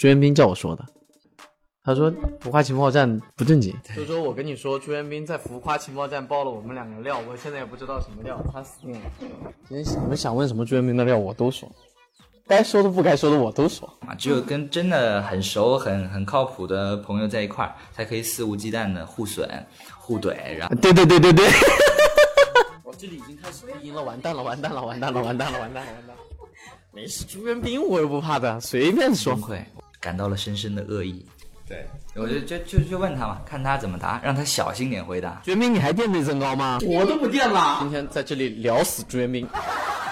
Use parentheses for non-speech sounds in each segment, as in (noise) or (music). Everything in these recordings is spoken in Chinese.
朱元斌叫我说的。他说浮夸情报站不正经，就说我跟你说，朱元斌在浮夸情报站爆了我们两个料，我现在也不知道什么料，他死定了。今天你们想问什么朱元斌的料，我都说，该说的不该说的我都说。啊，只有跟真的很熟、很很靠谱的朋友在一块儿，才可以肆无忌惮的互损、互怼，然后对对对对对。(laughs) 我这里已经开始低音了，完蛋了，完蛋了，完蛋了，完蛋了，完蛋了，完蛋了。(laughs) 没事，朱元斌我又不怕的，随便说。崩溃，感到了深深的恶意。对，我就就就就问他嘛，看他怎么答，让他小心点回答。绝命，你还垫内增高吗？我都不垫了。今天在这里聊死朱元斌。情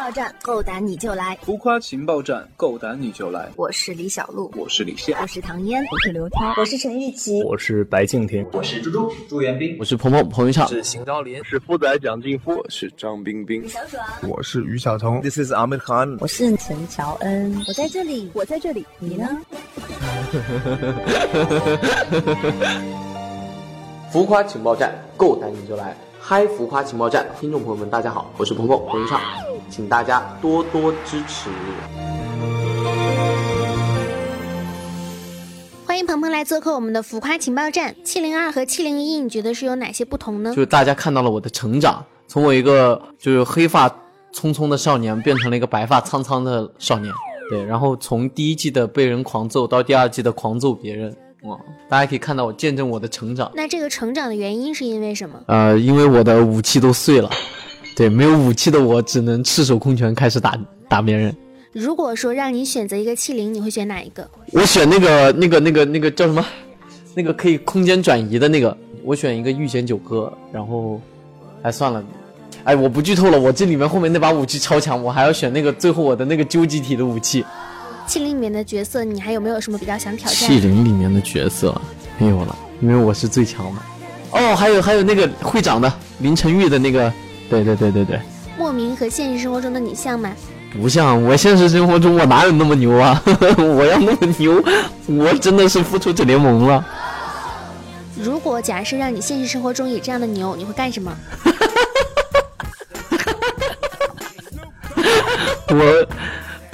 报站，够胆你就来！浮夸情报站，够胆你就来！我是李小璐，我是李现，我是唐嫣，我是刘涛，我是陈钰琪，我是白敬亭，我是猪猪朱元斌，我是鹏鹏彭昱畅，是邢昭林，是富仔蒋劲夫，我是张冰冰，小爽，我是于晓彤，This is Ahmed Khan，我是陈乔恩，我在这里，我在这里，你呢？(laughs) 浮夸情报站，够胆你就来！嗨，浮夸情报站，听众朋友们，大家好，我是鹏鹏彭昱畅，请大家多多支持。欢迎鹏鹏来做客我们的浮夸情报站。七零二和七零一，你觉得是有哪些不同呢？就是大家看到了我的成长，从我一个就是黑发匆匆的少年，变成了一个白发苍苍的少年。对，然后从第一季的被人狂揍到第二季的狂揍别人，哇！大家可以看到我见证我的成长。那这个成长的原因是因为什么？呃，因为我的武器都碎了，对，没有武器的我只能赤手空拳开始打打别人。如果说让你选择一个器灵，你会选哪一个？我选那个那个那个那个叫什么？那个可以空间转移的那个。我选一个御前九歌，然后，哎，算了。哎，我不剧透了，我这里面后面那把武器超强，我还要选那个最后我的那个究极体的武器。器灵里面的角色，你还有没有什么比较想挑战？器灵里面的角色没有了，因为我是最强的。哦，还有还有那个会长的林晨玉的那个，对对对对对。莫名和现实生活中的你像吗？不像，我现实生活中我哪有那么牛啊？(laughs) 我要那么牛，我真的是复仇者联盟了。如果假设让你现实生活中也这样的牛，你会干什么？(laughs) 我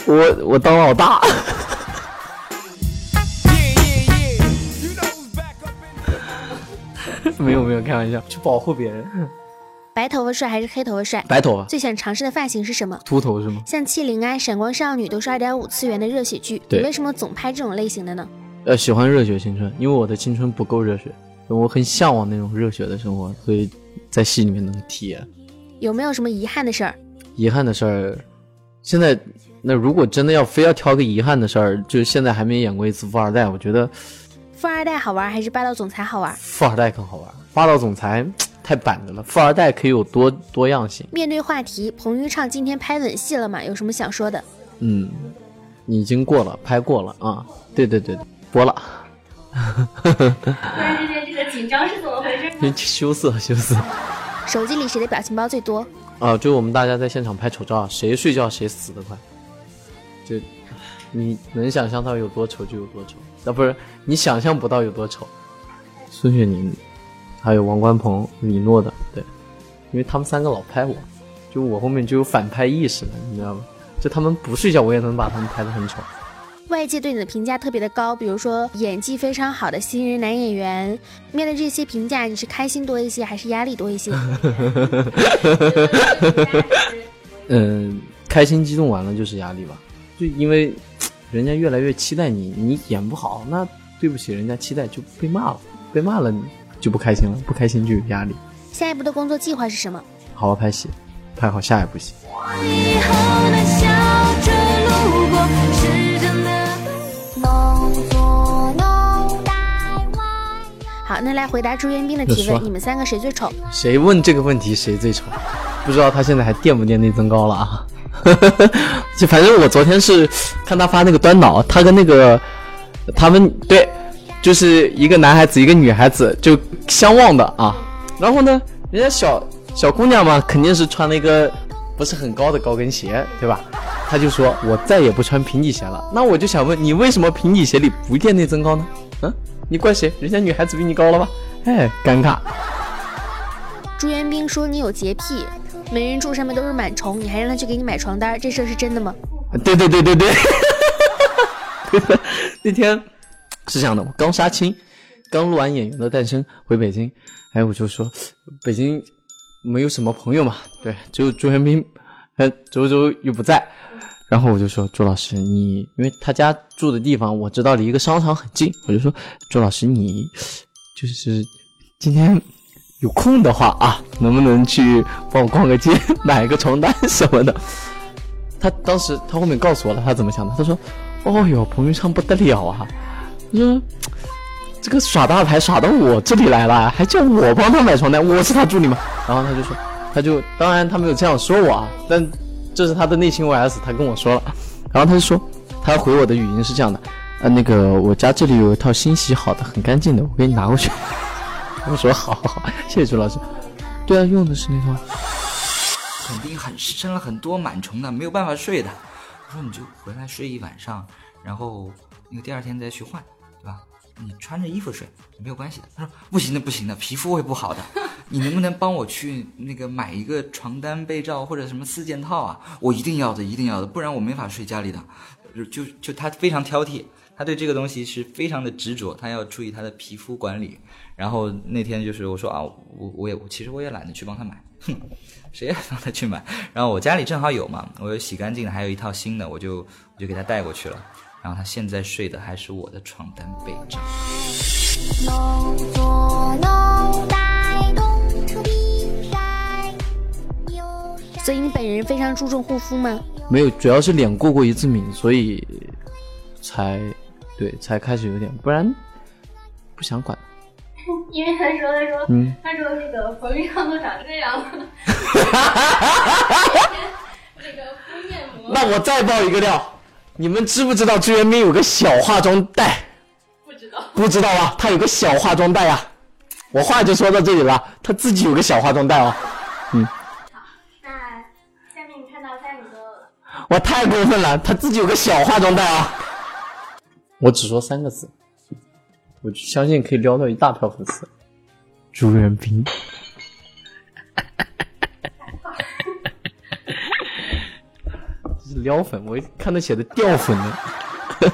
我我当老大，(laughs) 没有没有开玩笑，去保护别人。白头发帅还是黑头发帅？白头发。最想尝试的发型是什么？秃头是吗？像气灵啊、闪光少女都是二点五次元的热血剧，你为什么总拍这种类型的呢？呃，喜欢热血青春，因为我的青春不够热血，我很向往那种热血的生活，所以在戏里面能体验。有没有什么遗憾的事儿？遗憾的事儿。现在，那如果真的要非要挑个遗憾的事儿，就是现在还没演过一次富二代。我觉得，富二代好玩还是霸道总裁好玩？富二代更好玩，霸道总裁太板着了。富二代可以有多多样性。面对话题，彭昱畅今天拍吻戏了吗？有什么想说的？嗯，已经过了，拍过了啊。对对对，播了。(laughs) 突然之间这个紧张是怎么回事？羞涩羞涩。手机里谁的表情包最多？啊，就我们大家在现场拍丑照，谁睡觉谁死得快，就你能想象到有多丑就有多丑，啊不是你想象不到有多丑。孙雪宁，还有王冠鹏、李诺的，对，因为他们三个老拍我，就我后面就有反拍意识了，你知道吗？就他们不睡觉，我也能把他们拍得很丑。外界对你的评价特别的高，比如说演技非常好的新人男演员。面对这些评价，你是开心多一些，还是压力多一些？(laughs) (laughs) 嗯，开心激动完了就是压力吧。就因为人家越来越期待你，你演不好，那对不起，人家期待就被骂了，被骂了你就不开心了，不开心就有压力。下一步的工作计划是什么？好好拍戏，拍好下一部戏。好，那来回答朱元斌的提问：你们三个谁最丑？谁问这个问题谁最丑？不知道他现在还垫不垫内增高了啊？(laughs) 就反正我昨天是看他发那个端脑，他跟那个他们对，就是一个男孩子一个女孩子就相望的啊。然后呢，人家小小姑娘嘛，肯定是穿了一个不是很高的高跟鞋，对吧？他就说我再也不穿平底鞋了。那我就想问你，为什么平底鞋里不垫内增高呢？嗯？你怪谁？人家女孩子比你高了吧？哎，尴尬。朱元斌说你有洁癖，美人柱上面都是螨虫，你还让他去给你买床单，这事儿是真的吗？对对对对 (laughs) 对，那天是这样的，我刚杀青，刚录完《演员的诞生》回北京，哎，我就说北京没有什么朋友嘛，对，只有朱元斌，哎，周周又不在，然后我就说朱老师，你因为他家住的地方我知道离一个商场很近，我就说朱老师你就是今天有空的话啊，能不能去帮我逛个街，买个床单什么的？他当时他后面告诉我了，他怎么想的？他说：“哦哟，彭昱畅不得了啊！他说这个耍大牌耍到我这里来了，还叫我帮他买床单，我是他助理吗？”然后他就说，他就当然他没有这样说我啊，但这是他的内心 OS，他跟我说了。然后他就说，他回我的语音是这样的：“呃，那个我家这里有一套新洗好的，很干净的，我给你拿过去。”我说：“好好好，谢谢朱老师。”对啊，用的是那套。肯定很生了很多螨虫的，没有办法睡的。我说你就回来睡一晚上，然后那个第二天再去换，对吧？你穿着衣服睡没有关系的。他说不行的，不行的，皮肤会不好的。(laughs) 你能不能帮我去那个买一个床单被罩或者什么四件套啊？我一定要的，一定要的，不然我没法睡家里的。就就他非常挑剔，他对这个东西是非常的执着，他要注意他的皮肤管理。然后那天就是我说啊，我我也其实我也懒得去帮他买，哼。谁也让他去买？然后我家里正好有嘛，我又洗干净的，还有一套新的，我就我就给他带过去了。然后他现在睡的还是我的床单被罩。所以你本人非常注重护肤吗？没有，主要是脸过过一次敏，所以才对才开始有点，不然不想管。因为他说，他说，嗯，他说那个彭昱畅都长这样了，(laughs) 那个敷面膜。那我再爆一个料，你们知不知道朱元斌有个小化妆袋？不知道，不知道啊，他有个小化妆袋啊。我话就说到这里了，他自己有个小化妆袋哦。嗯。好，那下面你看到三个，我太过分了，他自己有个小化妆袋啊。我只说三个字。我相信可以撩到一大票粉丝，朱元斌，撩粉，我看他写的掉粉呢。(laughs)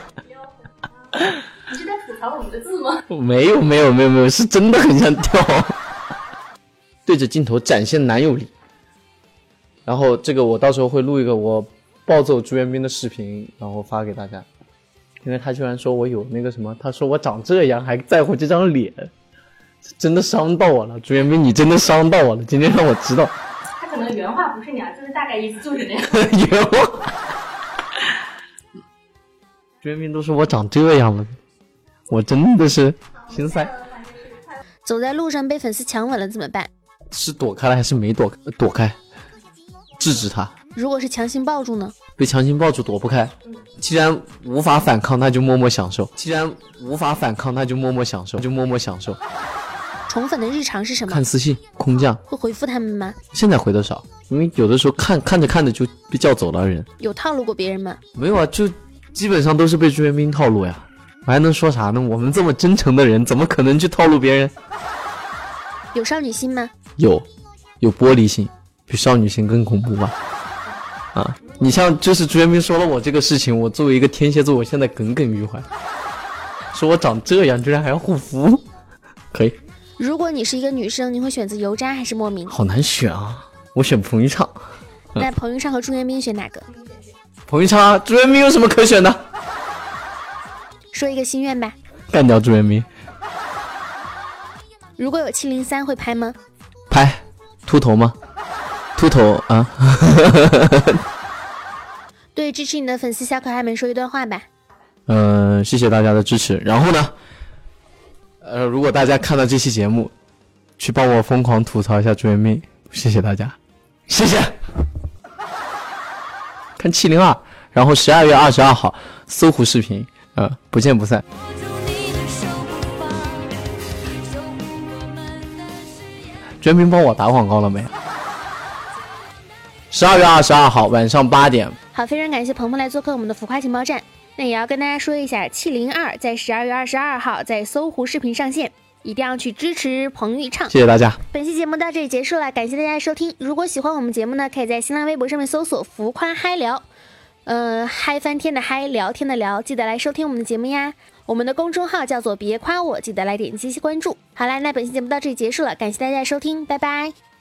你是在吐槽我们的字吗？没有没有没有没有，是真的很想掉。对着镜头展现男友力，然后这个我到时候会录一个我暴揍朱元斌的视频，然后发给大家。因为他居然说我有那个什么，他说我长这样还在乎这张脸，真的伤到我了。朱元斌，你真的伤到我了，今天让我知道。他可能原话不是你啊，就是大概意思就是这样。(laughs) 原话。朱元斌都说我长这样了，我真的是心塞。走在路上被粉丝强吻了怎么办？是躲开了还是没躲躲开？制止他。如果是强行抱住呢？被强行抱住躲不开，既然无法反抗，那就默默享受；既然无法反抗，那就默默享受，就默默享受。宠粉的日常是什么？看私信，空降。会回复他们吗？现在回的少，因为有的时候看看着看着就被叫走了人。有套路过别人吗？没有啊，就基本上都是被朱元斌套路呀。我还能说啥呢？我们这么真诚的人，怎么可能去套路别人？有少女心吗？有，有玻璃心，比少女心更恐怖吧？啊，你像就是朱元斌说了我这个事情，我作为一个天蝎座，我现在耿耿于怀。说我长这样，居然还要护肤，可以。如果你是一个女生，你会选择油渣还是莫名？好难选啊，我选彭昱畅。(laughs) 那彭昱畅和朱元斌选哪个？彭昱畅，朱元斌有什么可选的？说一个心愿吧。干掉朱元斌。如果有七零三会拍吗？拍，秃头吗？秃头啊！(laughs) 对支持你的粉丝小可爱们说一段话吧。嗯，谢谢大家的支持。然后呢，呃，如果大家看到这期节目，去帮我疯狂吐槽一下朱元斌，谢谢大家，谢谢。(laughs) 看七零二，然后十二月二十二号搜狐视频，呃，不见不散。朱元斌帮我打广告了没？十二月二十二号晚上八点。好，非常感谢鹏鹏来做客我们的浮夸情报站。那也要跟大家说一下，七零二在十二月二十二号在搜狐视频上线，一定要去支持彭昱畅。谢谢大家。本期节目到这里结束了，感谢大家的收听。如果喜欢我们节目呢，可以在新浪微博上面搜索“浮夸嗨聊”，嗯，嗨翻天的嗨，聊天的聊，记得来收听我们的节目呀。我们的公众号叫做别夸我，记得来点击关注。好啦，那本期节目到这里结束了，感谢大家的收听，拜拜。